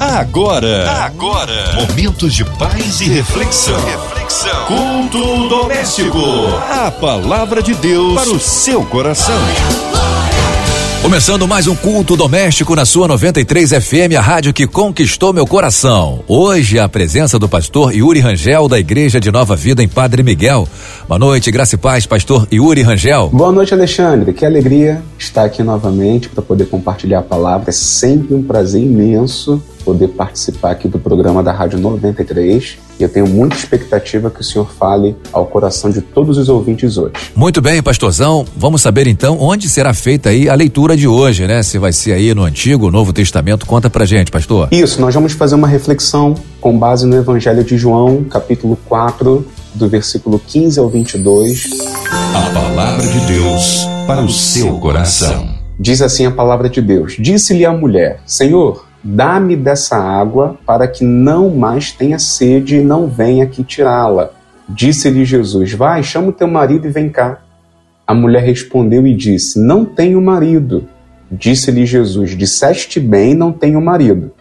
Agora, agora, momentos de paz e reflexão. Reflexão. Culto doméstico. A palavra de Deus para o seu coração. Começando mais um culto doméstico na sua 93 FM, a rádio que conquistou meu coração. Hoje a presença do pastor Yuri Rangel da Igreja de Nova Vida em Padre Miguel. Boa noite, graça e paz, pastor Yuri Rangel. Boa noite, Alexandre. Que alegria estar aqui novamente para poder compartilhar a palavra. É sempre um prazer imenso poder participar aqui do programa da Rádio 93 e eu tenho muita expectativa que o senhor fale ao coração de todos os ouvintes hoje. Muito bem, pastorzão. Vamos saber então onde será feita aí a leitura de hoje, né? Se vai ser aí no Antigo ou Novo Testamento. Conta pra gente, pastor. Isso, nós vamos fazer uma reflexão com base no Evangelho de João, capítulo 4, do versículo 15 ao 22. A palavra de Deus para o seu coração. Diz assim a palavra de Deus: Disse-lhe a mulher: Senhor, Dá-me dessa água para que não mais tenha sede e não venha aqui tirá-la. Disse-lhe Jesus: Vai, chama o teu marido e vem cá. A mulher respondeu e disse: Não tenho marido. Disse-lhe Jesus: Disseste bem, não tenho marido,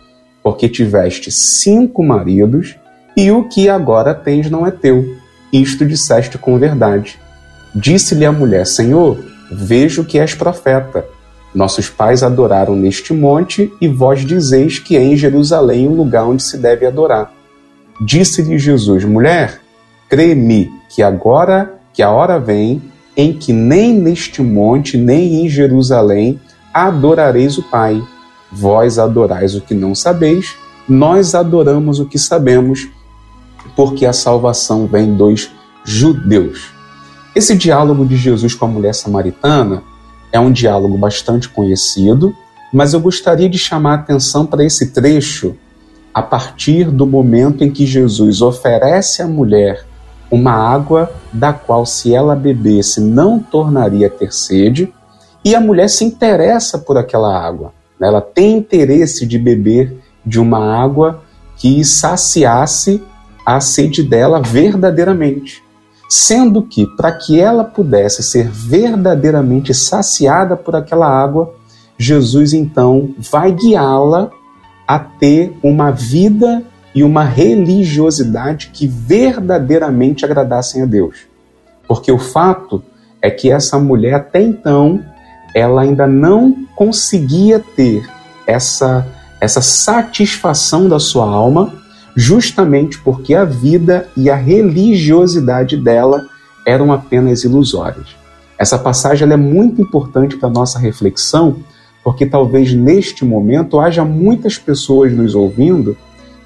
porque tiveste cinco maridos e o que agora tens não é teu. Isto disseste com verdade. Disse-lhe a mulher: Senhor, vejo que és profeta. Nossos pais adoraram neste monte, e vós dizeis que é em Jerusalém o lugar onde se deve adorar. Disse-lhe Jesus: Mulher, crê-me que agora que a hora vem em que nem neste monte, nem em Jerusalém adorareis o Pai. Vós adorais o que não sabeis, nós adoramos o que sabemos, porque a salvação vem dos judeus. Esse diálogo de Jesus com a mulher samaritana é um diálogo bastante conhecido, mas eu gostaria de chamar a atenção para esse trecho a partir do momento em que Jesus oferece à mulher uma água da qual, se ela bebesse, não tornaria a ter sede, e a mulher se interessa por aquela água. Ela tem interesse de beber de uma água que saciasse a sede dela verdadeiramente sendo que, para que ela pudesse ser verdadeiramente saciada por aquela água, Jesus então vai guiá-la a ter uma vida e uma religiosidade que verdadeiramente agradassem a Deus. Porque o fato é que essa mulher até então ela ainda não conseguia ter essa essa satisfação da sua alma justamente porque a vida e a religiosidade dela eram apenas ilusórias. Essa passagem é muito importante para a nossa reflexão, porque talvez neste momento haja muitas pessoas nos ouvindo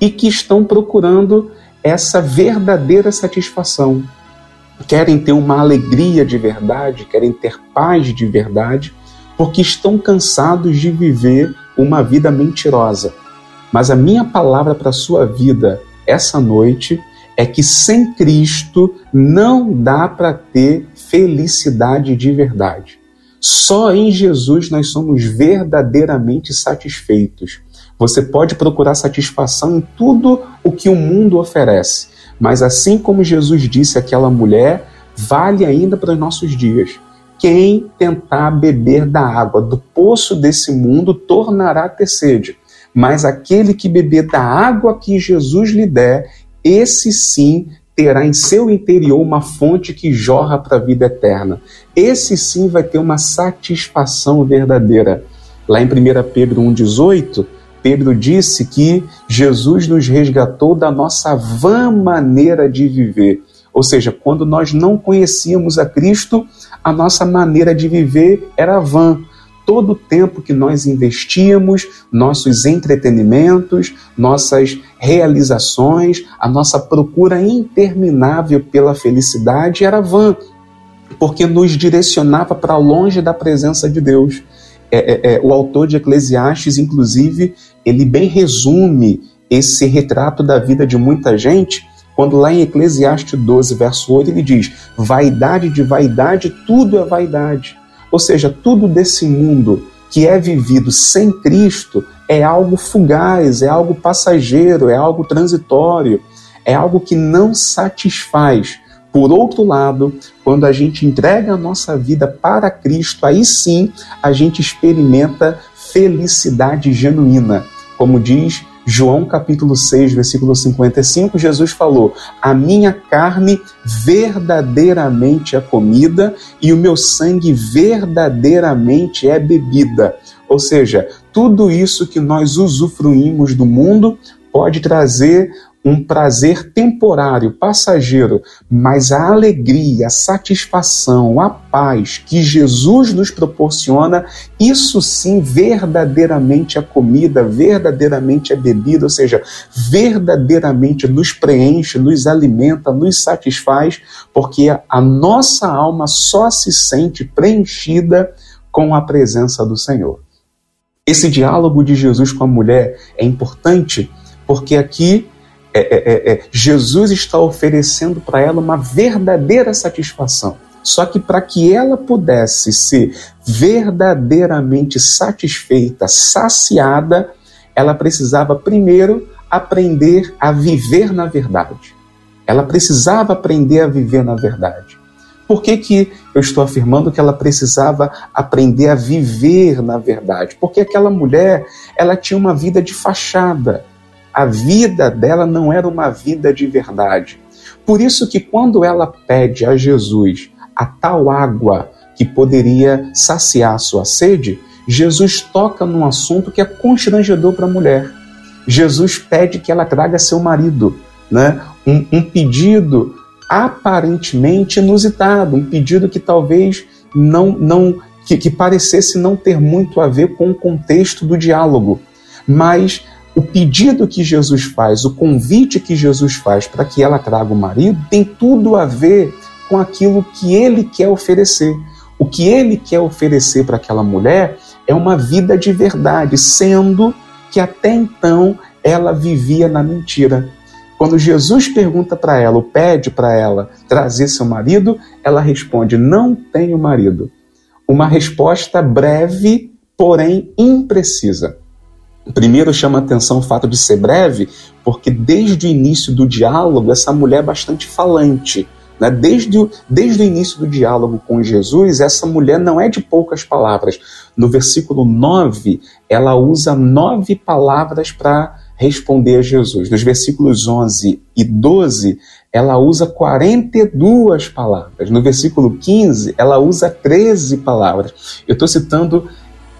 e que estão procurando essa verdadeira satisfação. Querem ter uma alegria de verdade, querem ter paz de verdade, porque estão cansados de viver uma vida mentirosa mas a minha palavra para a sua vida essa noite é que sem Cristo não dá para ter felicidade de verdade. Só em Jesus nós somos verdadeiramente satisfeitos. Você pode procurar satisfação em tudo o que o mundo oferece, mas assim como Jesus disse àquela mulher, vale ainda para os nossos dias. Quem tentar beber da água do poço desse mundo tornará a ter sede mas aquele que beber da água que Jesus lhe der, esse sim terá em seu interior uma fonte que jorra para a vida eterna. Esse sim vai ter uma satisfação verdadeira. Lá em 1 Pedro 1,18, Pedro disse que Jesus nos resgatou da nossa vã maneira de viver. Ou seja, quando nós não conhecíamos a Cristo, a nossa maneira de viver era vã todo o tempo que nós investíamos, nossos entretenimentos, nossas realizações, a nossa procura interminável pela felicidade era vã, porque nos direcionava para longe da presença de Deus. É, é, é, o autor de Eclesiastes, inclusive, ele bem resume esse retrato da vida de muita gente, quando lá em Eclesiastes 12, verso 8, ele diz: Vaidade de vaidade, tudo é vaidade. Ou seja, tudo desse mundo que é vivido sem Cristo é algo fugaz, é algo passageiro, é algo transitório, é algo que não satisfaz. Por outro lado, quando a gente entrega a nossa vida para Cristo, aí sim a gente experimenta felicidade genuína. Como diz João capítulo 6, versículo 55, Jesus falou: A minha carne verdadeiramente é comida e o meu sangue verdadeiramente é bebida. Ou seja, tudo isso que nós usufruímos do mundo pode trazer um prazer temporário, passageiro, mas a alegria, a satisfação, a paz que Jesus nos proporciona, isso sim verdadeiramente é comida, verdadeiramente é bebida, ou seja, verdadeiramente nos preenche, nos alimenta, nos satisfaz, porque a nossa alma só se sente preenchida com a presença do Senhor. Esse diálogo de Jesus com a mulher é importante porque aqui é, é, é, é, Jesus está oferecendo para ela uma verdadeira satisfação. Só que para que ela pudesse ser verdadeiramente satisfeita, saciada, ela precisava primeiro aprender a viver na verdade. Ela precisava aprender a viver na verdade. Por que, que eu estou afirmando que ela precisava aprender a viver na verdade? Porque aquela mulher, ela tinha uma vida de fachada a vida dela não era uma vida de verdade. Por isso que quando ela pede a Jesus a tal água que poderia saciar sua sede, Jesus toca num assunto que é constrangedor para a mulher. Jesus pede que ela traga seu marido, né? um, um pedido aparentemente inusitado, um pedido que talvez não, não que, que parecesse não ter muito a ver com o contexto do diálogo, mas o pedido que Jesus faz, o convite que Jesus faz para que ela traga o marido, tem tudo a ver com aquilo que ele quer oferecer. O que ele quer oferecer para aquela mulher é uma vida de verdade, sendo que até então ela vivia na mentira. Quando Jesus pergunta para ela, ou pede para ela trazer seu marido, ela responde: Não tenho marido. Uma resposta breve, porém imprecisa. Primeiro chama atenção o fato de ser breve, porque desde o início do diálogo, essa mulher é bastante falante. Né? Desde, o, desde o início do diálogo com Jesus, essa mulher não é de poucas palavras. No versículo 9, ela usa nove palavras para responder a Jesus. Nos versículos 11 e 12, ela usa 42 palavras. No versículo 15, ela usa 13 palavras. Eu estou citando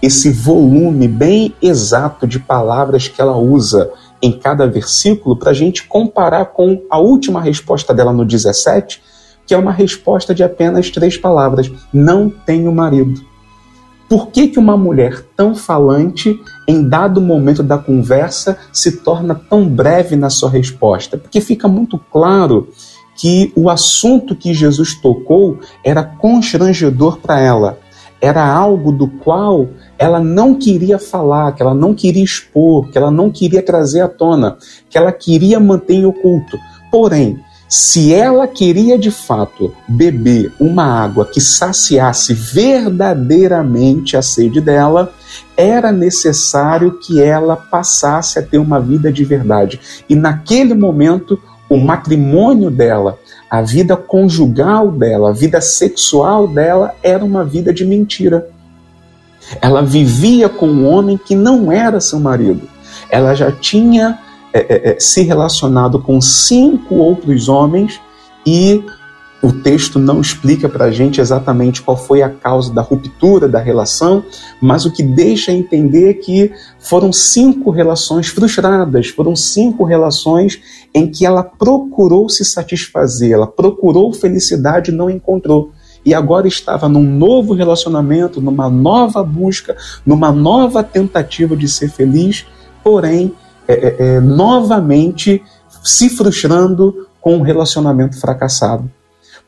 esse volume bem exato de palavras que ela usa em cada versículo para a gente comparar com a última resposta dela no 17, que é uma resposta de apenas três palavras: Não tenho marido. Por que, que uma mulher tão falante, em dado momento da conversa, se torna tão breve na sua resposta? Porque fica muito claro que o assunto que Jesus tocou era constrangedor para ela, era algo do qual ela não queria falar, que ela não queria expor, que ela não queria trazer à tona, que ela queria manter em oculto. Porém, se ela queria de fato beber uma água que saciasse verdadeiramente a sede dela, era necessário que ela passasse a ter uma vida de verdade. E naquele momento, o matrimônio dela, a vida conjugal dela, a vida sexual dela era uma vida de mentira. Ela vivia com um homem que não era seu marido. Ela já tinha é, é, se relacionado com cinco outros homens e o texto não explica para a gente exatamente qual foi a causa da ruptura da relação, mas o que deixa entender é que foram cinco relações frustradas, foram cinco relações em que ela procurou se satisfazer, ela procurou felicidade e não encontrou e agora estava num novo relacionamento, numa nova busca, numa nova tentativa de ser feliz, porém, é, é, é, novamente se frustrando com um relacionamento fracassado.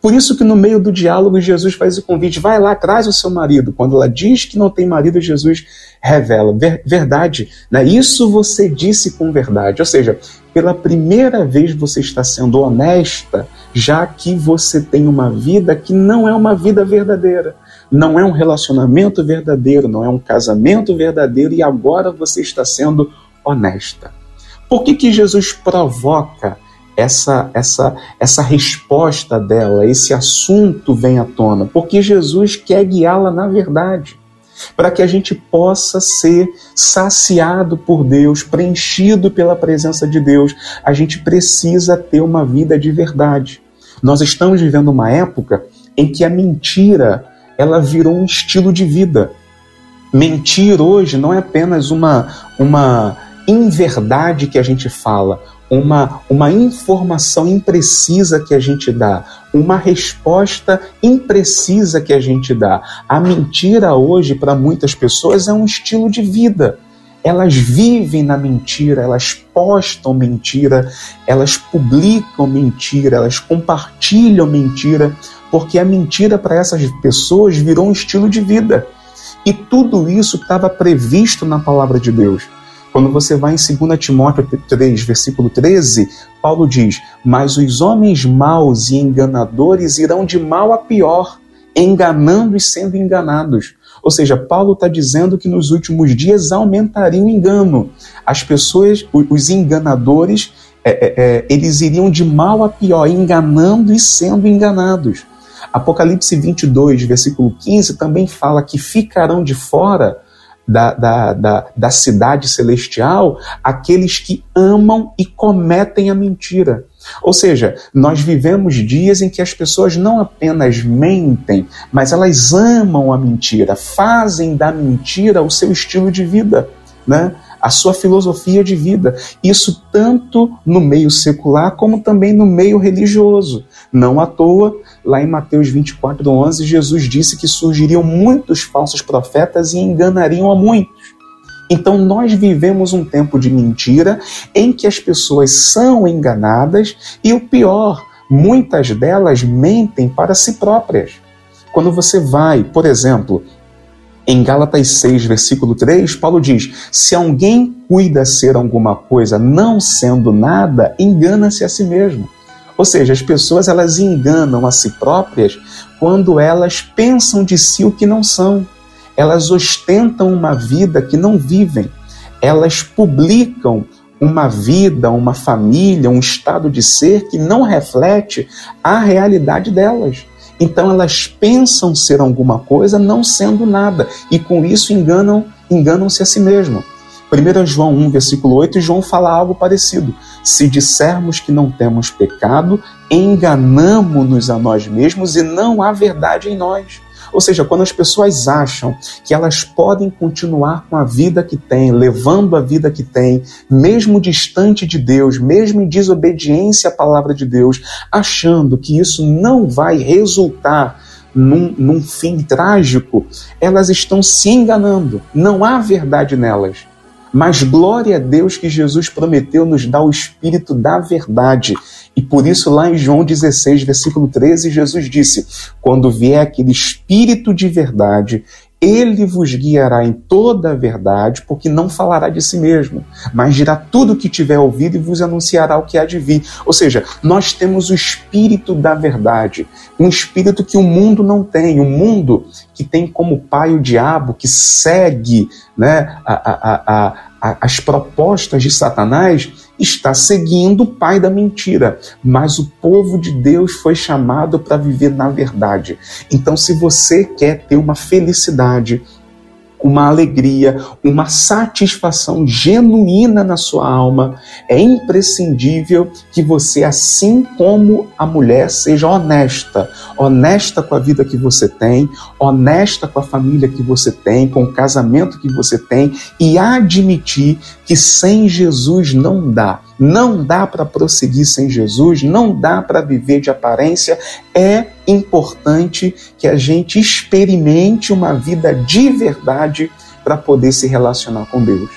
Por isso que no meio do diálogo Jesus faz o convite, vai lá, traz o seu marido. Quando ela diz que não tem marido, Jesus revela, ver, verdade, né? isso você disse com verdade. Ou seja, pela primeira vez você está sendo honesta, já que você tem uma vida que não é uma vida verdadeira. Não é um relacionamento verdadeiro, não é um casamento verdadeiro e agora você está sendo honesta. Por que, que Jesus provoca essa, essa, essa resposta dela, esse assunto vem à tona, porque Jesus quer guiá-la na verdade. para que a gente possa ser saciado por Deus, preenchido pela presença de Deus, a gente precisa ter uma vida de verdade. Nós estamos vivendo uma época em que a mentira ela virou um estilo de vida. Mentir hoje não é apenas uma, uma inverdade que a gente fala, uma, uma informação imprecisa que a gente dá, uma resposta imprecisa que a gente dá. A mentira hoje, para muitas pessoas, é um estilo de vida. Elas vivem na mentira, elas postam mentira, elas publicam mentira, elas compartilham mentira, porque a mentira para essas pessoas virou um estilo de vida. E tudo isso estava previsto na palavra de Deus. Quando você vai em 2 Timóteo 3, versículo 13, Paulo diz: Mas os homens maus e enganadores irão de mal a pior, enganando e sendo enganados. Ou seja, Paulo está dizendo que nos últimos dias aumentaria o engano. As pessoas, os enganadores, é, é, é, eles iriam de mal a pior, enganando e sendo enganados. Apocalipse 22, versículo 15, também fala que ficarão de fora da, da, da, da cidade celestial aqueles que amam e cometem a mentira. Ou seja, nós vivemos dias em que as pessoas não apenas mentem, mas elas amam a mentira, fazem da mentira o seu estilo de vida, né? A sua filosofia de vida. Isso tanto no meio secular como também no meio religioso. Não à toa, lá em Mateus 24, 11, Jesus disse que surgiriam muitos falsos profetas e enganariam a muitos. Então, nós vivemos um tempo de mentira em que as pessoas são enganadas e o pior, muitas delas mentem para si próprias. Quando você vai, por exemplo, em Gálatas 6, versículo 3, Paulo diz: Se alguém cuida ser alguma coisa não sendo nada, engana-se a si mesmo. Ou seja, as pessoas elas enganam a si próprias quando elas pensam de si o que não são. Elas ostentam uma vida que não vivem. Elas publicam uma vida, uma família, um estado de ser que não reflete a realidade delas. Então elas pensam ser alguma coisa não sendo nada e com isso enganam, enganam-se a si mesmo. 1 João 1, versículo 8, João fala algo parecido. Se dissermos que não temos pecado, enganamos-nos a nós mesmos e não há verdade em nós. Ou seja, quando as pessoas acham que elas podem continuar com a vida que têm, levando a vida que têm, mesmo distante de Deus, mesmo em desobediência à palavra de Deus, achando que isso não vai resultar num, num fim trágico, elas estão se enganando. Não há verdade nelas. Mas glória a Deus que Jesus prometeu nos dar o espírito da verdade. E por isso, lá em João 16, versículo 13, Jesus disse: Quando vier aquele espírito de verdade, ele vos guiará em toda a verdade, porque não falará de si mesmo, mas dirá tudo o que tiver ouvido e vos anunciará o que há de vir. Ou seja, nós temos o espírito da verdade, um espírito que o mundo não tem, um mundo que tem como pai o diabo, que segue né, a, a, a, as propostas de Satanás, está seguindo o pai da mentira. Mas o povo de Deus foi chamado para viver na verdade. Então, se você quer ter uma felicidade, uma alegria, uma satisfação genuína na sua alma, é imprescindível que você, assim como a mulher, seja honesta. Honesta com a vida que você tem, honesta com a família que você tem, com o casamento que você tem e admitir que sem Jesus não dá. Não dá para prosseguir sem Jesus, não dá para viver de aparência. É importante que a gente experimente uma vida de verdade para poder se relacionar com Deus.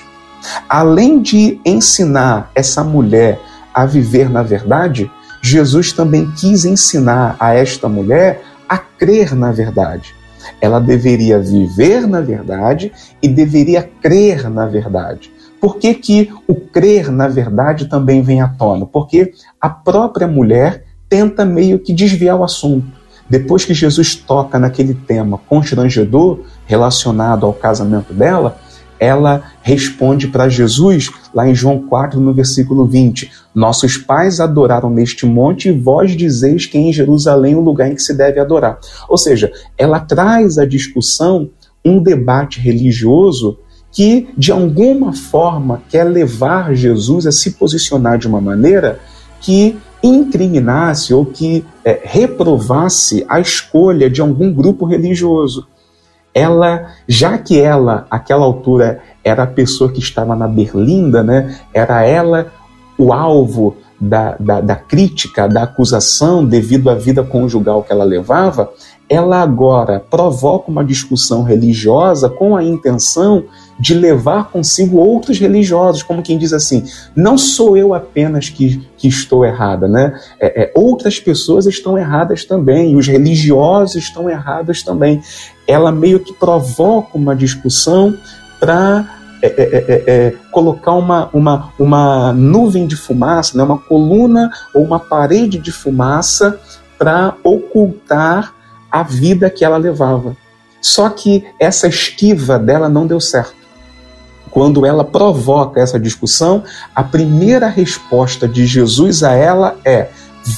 Além de ensinar essa mulher a viver na verdade, Jesus também quis ensinar a esta mulher a crer na verdade. Ela deveria viver na verdade e deveria crer na verdade. Por que, que o crer na verdade também vem à tona? Porque a própria mulher tenta meio que desviar o assunto. Depois que Jesus toca naquele tema constrangedor relacionado ao casamento dela, ela responde para Jesus, lá em João 4, no versículo 20: Nossos pais adoraram neste monte e vós dizeis que em Jerusalém é o lugar em que se deve adorar. Ou seja, ela traz a discussão um debate religioso que, de alguma forma, quer levar Jesus a se posicionar de uma maneira que incriminasse ou que é, reprovasse a escolha de algum grupo religioso. Ela, já que ela, àquela altura, era a pessoa que estava na berlinda, né? era ela o alvo da, da, da crítica, da acusação devido à vida conjugal que ela levava, ela agora provoca uma discussão religiosa com a intenção de levar consigo outros religiosos, como quem diz assim: não sou eu apenas que, que estou errada, né? É, é, outras pessoas estão erradas também, os religiosos estão errados também. Ela meio que provoca uma discussão para é, é, é, é, colocar uma, uma, uma nuvem de fumaça, né, uma coluna ou uma parede de fumaça para ocultar a vida que ela levava. Só que essa esquiva dela não deu certo. Quando ela provoca essa discussão, a primeira resposta de Jesus a ela é: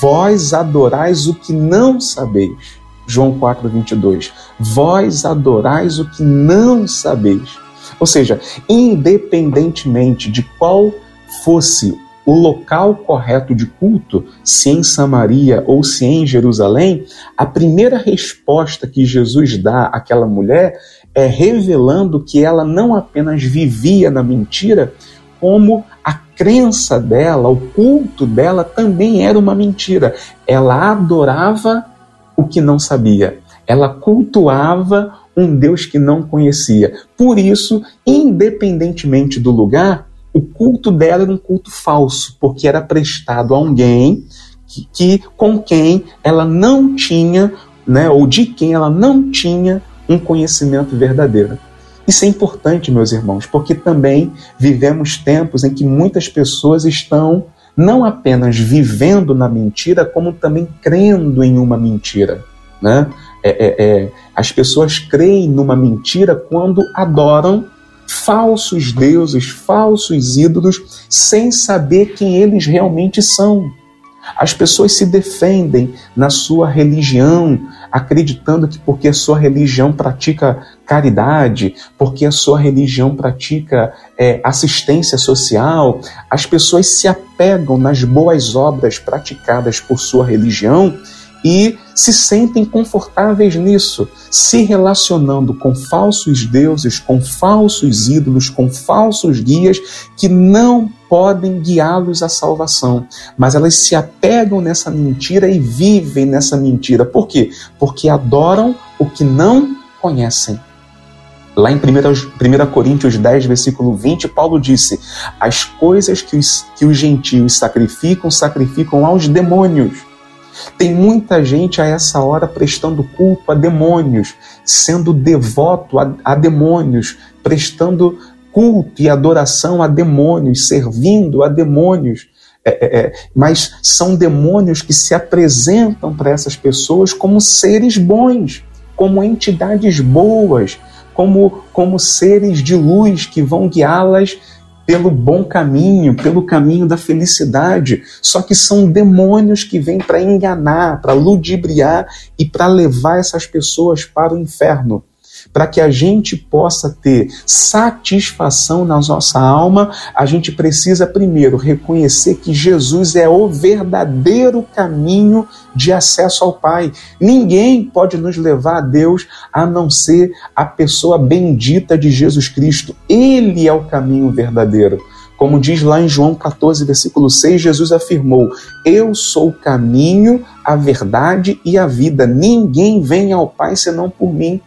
Vós adorais o que não sabeis. João 4, 22. Vós adorais o que não sabeis. Ou seja, independentemente de qual fosse o local correto de culto, se em Samaria ou se em Jerusalém, a primeira resposta que Jesus dá àquela mulher é revelando que ela não apenas vivia na mentira, como a crença dela, o culto dela também era uma mentira. Ela adorava o que não sabia. Ela cultuava um Deus que não conhecia. Por isso, independentemente do lugar, o culto dela era um culto falso, porque era prestado a alguém que, que com quem ela não tinha, né, ou de quem ela não tinha um conhecimento verdadeiro. Isso é importante, meus irmãos, porque também vivemos tempos em que muitas pessoas estão não apenas vivendo na mentira, como também crendo em uma mentira. Né? É, é, é, as pessoas creem numa mentira quando adoram falsos deuses, falsos ídolos, sem saber quem eles realmente são. As pessoas se defendem na sua religião, acreditando que porque a sua religião pratica caridade, porque a sua religião pratica é, assistência social, as pessoas se apegam nas boas obras praticadas por sua religião e se sentem confortáveis nisso, se relacionando com falsos deuses, com falsos ídolos, com falsos guias que não podem guiá-los à salvação, mas elas se apegam nessa mentira e vivem nessa mentira. Por quê? Porque adoram o que não conhecem. Lá em 1, 1 Coríntios 10, versículo 20, Paulo disse: As coisas que os, que os gentios sacrificam, sacrificam aos demônios tem muita gente a essa hora prestando culto a demônios, sendo devoto a, a demônios, prestando culto e adoração a demônios, servindo a demônios. É, é, é mas são demônios que se apresentam para essas pessoas como seres bons, como entidades boas, como, como seres de luz que vão guiá-las pelo bom caminho, pelo caminho da felicidade. Só que são demônios que vêm para enganar, para ludibriar e para levar essas pessoas para o inferno para que a gente possa ter satisfação na nossa alma, a gente precisa primeiro reconhecer que Jesus é o verdadeiro caminho de acesso ao Pai. Ninguém pode nos levar a Deus a não ser a pessoa bendita de Jesus Cristo. Ele é o caminho verdadeiro. Como diz lá em João 14, versículo 6, Jesus afirmou: Eu sou o caminho, a verdade e a vida. Ninguém vem ao Pai senão por mim.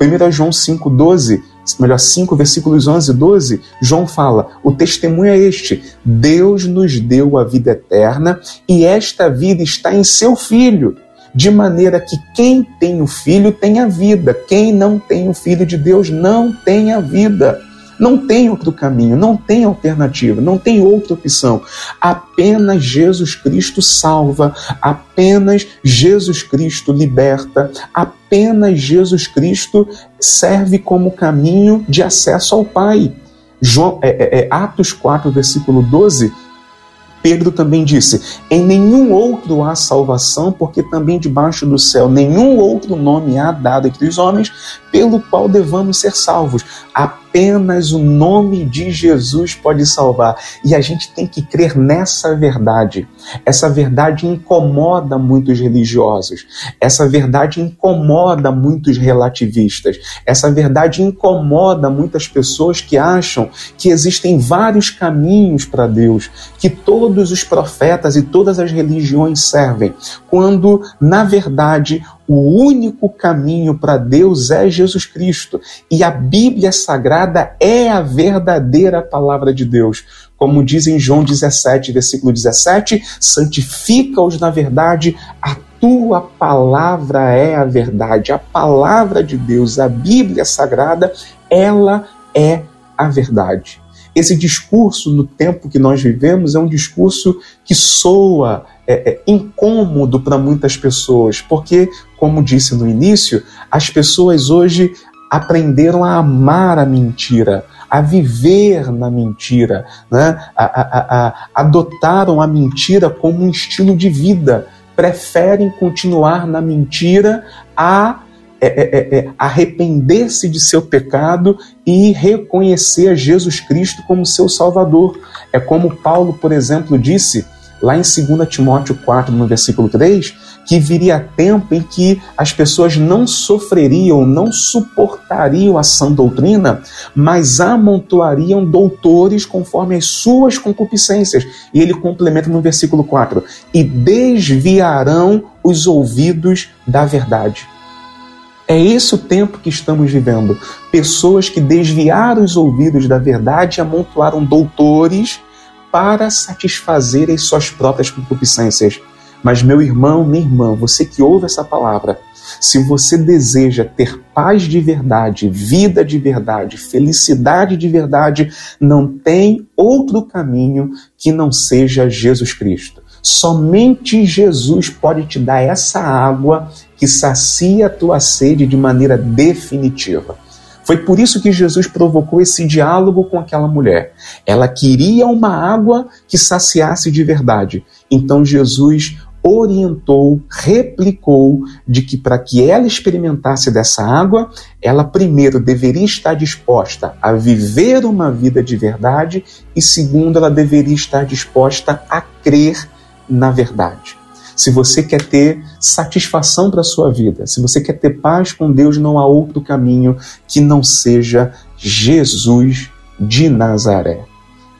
1 João 5, 12, melhor, 5 versículos 11 e 12, João fala: o testemunho é este: Deus nos deu a vida eterna e esta vida está em seu Filho, de maneira que quem tem o Filho tem a vida, quem não tem o Filho de Deus não tem a vida. Não tem outro caminho, não tem alternativa, não tem outra opção. Apenas Jesus Cristo salva, apenas Jesus Cristo liberta, apenas Jesus Cristo serve como caminho de acesso ao Pai. João, é, é, é Atos 4, versículo 12 Pedro também disse: Em nenhum outro há salvação, porque também debaixo do céu nenhum outro nome há dado entre os homens pelo qual devamos ser salvos. Apenas o nome de Jesus pode salvar. E a gente tem que crer nessa verdade. Essa verdade incomoda muitos religiosos. Essa verdade incomoda muitos relativistas. Essa verdade incomoda muitas pessoas que acham que existem vários caminhos para Deus, que todos os profetas e todas as religiões servem, quando, na verdade, o único caminho para Deus é Jesus Cristo. E a Bíblia Sagrada é a verdadeira palavra de Deus. Como diz em João 17, versículo 17: santifica-os na verdade, a tua palavra é a verdade. A palavra de Deus, a Bíblia Sagrada, ela é a verdade. Esse discurso, no tempo que nós vivemos, é um discurso que soa é, é, incômodo para muitas pessoas, porque, como disse no início, as pessoas hoje aprenderam a amar a mentira, a viver na mentira, né? a, a, a, adotaram a mentira como um estilo de vida, preferem continuar na mentira a é, é, é, é, arrepender-se de seu pecado e reconhecer Jesus Cristo como seu Salvador. É como Paulo, por exemplo, disse lá em 2 Timóteo 4, no versículo 3, que viria tempo em que as pessoas não sofreriam, não suportariam a sã doutrina, mas amontoariam doutores conforme as suas concupiscências. E ele complementa no versículo 4: e desviarão os ouvidos da verdade. É esse o tempo que estamos vivendo. Pessoas que desviaram os ouvidos da verdade e amontoaram doutores para satisfazerem suas próprias concupiscências. Mas, meu irmão, minha irmã, você que ouve essa palavra, se você deseja ter paz de verdade, vida de verdade, felicidade de verdade, não tem outro caminho que não seja Jesus Cristo. Somente Jesus pode te dar essa água que sacia a tua sede de maneira definitiva. Foi por isso que Jesus provocou esse diálogo com aquela mulher. Ela queria uma água que saciasse de verdade. Então Jesus orientou, replicou de que para que ela experimentasse dessa água, ela primeiro deveria estar disposta a viver uma vida de verdade e segundo, ela deveria estar disposta a crer na verdade. Se você quer ter satisfação para a sua vida, se você quer ter paz com Deus, não há outro caminho que não seja Jesus de Nazaré.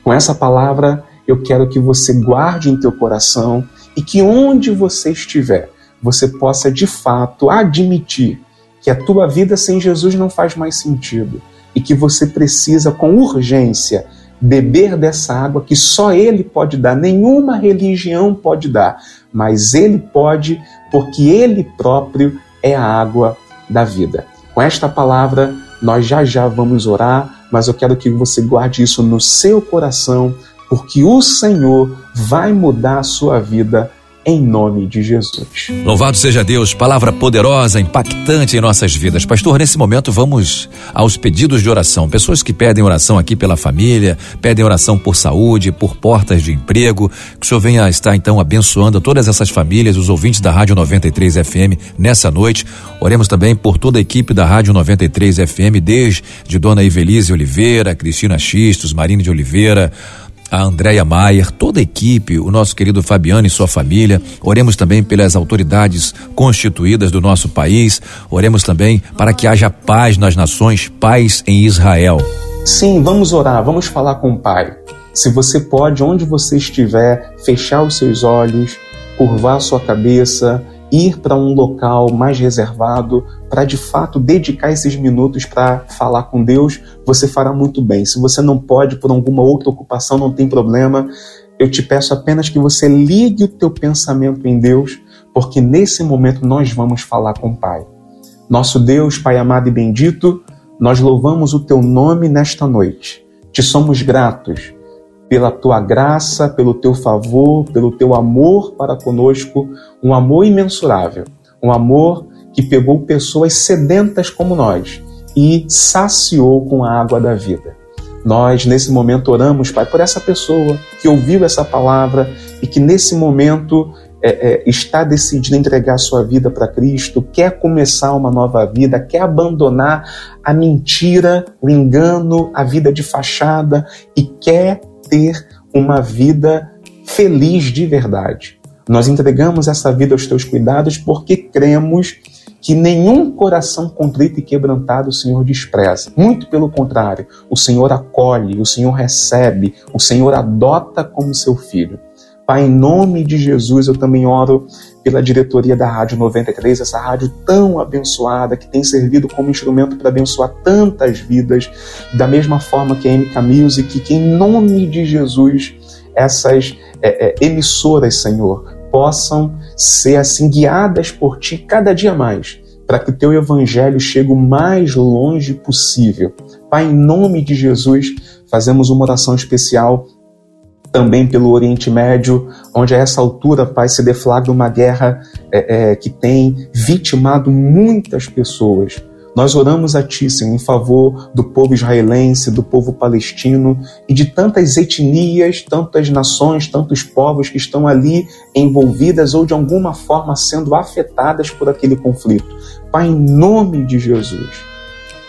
Com essa palavra, eu quero que você guarde em teu coração e que onde você estiver, você possa de fato admitir que a tua vida sem Jesus não faz mais sentido e que você precisa com urgência beber dessa água que só Ele pode dar, nenhuma religião pode dar, mas Ele pode, porque Ele próprio é a água da vida. Com esta palavra, nós já já vamos orar, mas eu quero que você guarde isso no seu coração, porque o Senhor vai mudar a sua vida em nome de Jesus. Louvado seja Deus, palavra poderosa, impactante em nossas vidas. Pastor, nesse momento vamos aos pedidos de oração. Pessoas que pedem oração aqui pela família, pedem oração por saúde, por portas de emprego. Que o Senhor venha estar então abençoando todas essas famílias, os ouvintes da Rádio 93 FM nessa noite. Oremos também por toda a equipe da Rádio 93 FM, desde Dona Ivelise Oliveira, Cristina Xistos, Marina de Oliveira, a Andréia Maier, toda a equipe, o nosso querido Fabiano e sua família. Oremos também pelas autoridades constituídas do nosso país. Oremos também para que haja paz nas nações, paz em Israel. Sim, vamos orar, vamos falar com o Pai. Se você pode, onde você estiver, fechar os seus olhos, curvar sua cabeça ir para um local mais reservado, para de fato dedicar esses minutos para falar com Deus, você fará muito bem. Se você não pode por alguma outra ocupação, não tem problema. Eu te peço apenas que você ligue o teu pensamento em Deus, porque nesse momento nós vamos falar com o Pai. Nosso Deus, Pai amado e bendito, nós louvamos o teu nome nesta noite. Te somos gratos pela tua graça, pelo teu favor, pelo teu amor para conosco, um amor imensurável, um amor que pegou pessoas sedentas como nós e saciou com a água da vida. Nós, nesse momento, oramos, Pai, por essa pessoa que ouviu essa palavra e que nesse momento é, é, está entregar sua vida para Cristo, quer começar uma nova vida, quer abandonar a mentira, o engano, a vida de fachada e quer ter uma vida feliz de verdade. Nós entregamos essa vida aos teus cuidados porque cremos que nenhum coração contrito e quebrantado o Senhor despreza. Muito pelo contrário, o Senhor acolhe, o Senhor recebe, o Senhor adota como seu filho. Pai, em nome de Jesus, eu também oro pela diretoria da Rádio 93, essa rádio tão abençoada, que tem servido como instrumento para abençoar tantas vidas, da mesma forma que a MK Music, que em nome de Jesus, essas é, é, emissoras, Senhor, possam ser assim guiadas por Ti cada dia mais, para que o Teu Evangelho chegue o mais longe possível. Pai, em nome de Jesus, fazemos uma oração especial também pelo Oriente Médio, onde a essa altura, Pai, se deflagra uma guerra é, é, que tem vitimado muitas pessoas. Nós oramos a Ti, Senhor, em favor do povo israelense, do povo palestino e de tantas etnias, tantas nações, tantos povos que estão ali envolvidas ou de alguma forma sendo afetadas por aquele conflito. Pai, em nome de Jesus,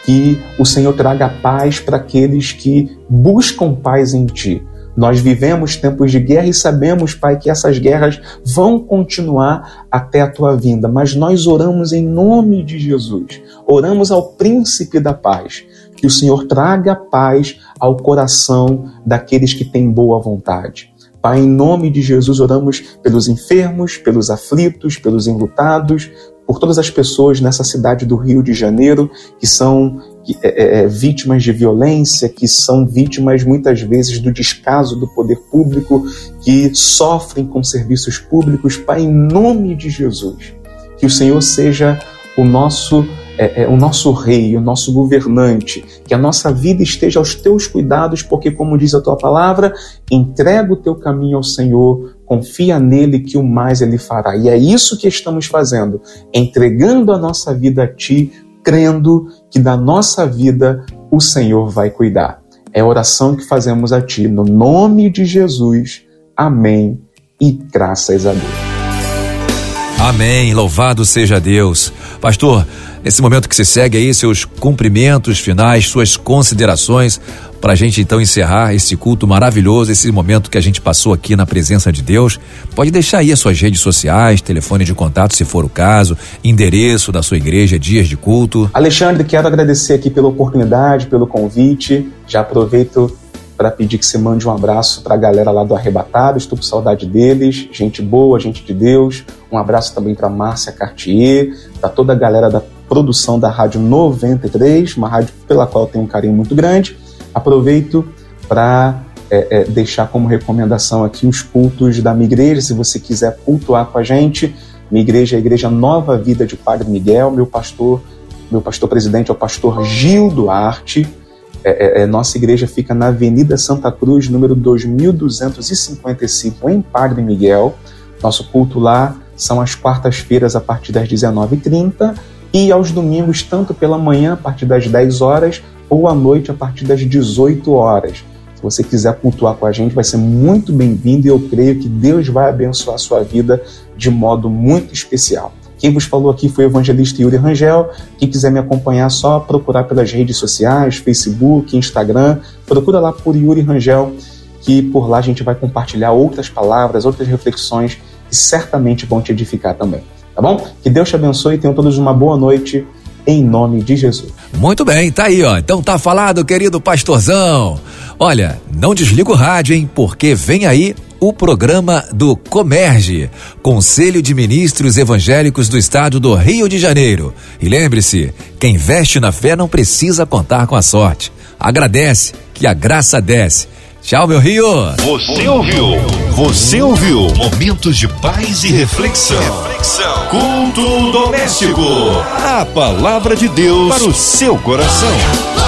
que o Senhor traga paz para aqueles que buscam paz em Ti nós vivemos tempos de guerra e sabemos, Pai, que essas guerras vão continuar até a tua vinda, mas nós oramos em nome de Jesus. Oramos ao príncipe da paz, que o Senhor traga paz ao coração daqueles que têm boa vontade. Pai, em nome de Jesus, oramos pelos enfermos, pelos aflitos, pelos enlutados, por todas as pessoas nessa cidade do Rio de Janeiro que são é, é, vítimas de violência, que são vítimas muitas vezes do descaso do poder público, que sofrem com serviços públicos. Pai, em nome de Jesus, que o Senhor seja o nosso é, é, o nosso rei, o nosso governante, que a nossa vida esteja aos teus cuidados, porque, como diz a tua palavra, entrega o teu caminho ao Senhor, confia nele que o mais ele fará. E é isso que estamos fazendo, entregando a nossa vida a ti, crendo que da nossa vida o Senhor vai cuidar. É a oração que fazemos a ti, no nome de Jesus. Amém. E graças a Deus. Amém. Louvado seja Deus. Pastor, nesse momento que se segue aí, seus cumprimentos finais, suas considerações, para a gente então encerrar esse culto maravilhoso, esse momento que a gente passou aqui na presença de Deus. Pode deixar aí as suas redes sociais, telefone de contato, se for o caso, endereço da sua igreja, dias de culto. Alexandre, quero agradecer aqui pela oportunidade, pelo convite. Já aproveito para pedir que você mande um abraço para a galera lá do Arrebatado, estou com saudade deles, gente boa, gente de Deus. Um abraço também para Márcia Cartier, para toda a galera da produção da Rádio 93, uma rádio pela qual eu tenho um carinho muito grande. Aproveito para é, é, deixar como recomendação aqui os cultos da minha igreja, se você quiser cultuar com a gente. Minha igreja é a Igreja Nova Vida de Padre Miguel, meu pastor, meu pastor presidente é o pastor Gil Duarte. É, é, é, nossa igreja fica na Avenida Santa Cruz, número 2255, em Padre Miguel. Nosso culto lá são as quartas-feiras a partir das 19h30 e aos domingos, tanto pela manhã a partir das 10 horas ou à noite a partir das 18 horas. Se você quiser cultuar com a gente, vai ser muito bem-vindo e eu creio que Deus vai abençoar a sua vida de modo muito especial. Quem vos falou aqui foi o evangelista Yuri Rangel. Quem quiser me acompanhar, só procurar pelas redes sociais, Facebook, Instagram. Procura lá por Yuri Rangel, que por lá a gente vai compartilhar outras palavras, outras reflexões que certamente vão te edificar também. Tá bom? Que Deus te abençoe e tenham todos uma boa noite em nome de Jesus. Muito bem, tá aí, ó. Então tá falado, querido pastorzão. Olha, não desliga o rádio, hein? Porque vem aí o programa do Comerge, Conselho de Ministros Evangélicos do Estado do Rio de Janeiro. E lembre-se, quem veste na fé não precisa contar com a sorte. Agradece, que a graça desce. Tchau, meu Rio. Você ouviu? Você ouviu? Momentos de paz e reflexão. reflexão. Culto doméstico. A palavra de Deus para o seu coração.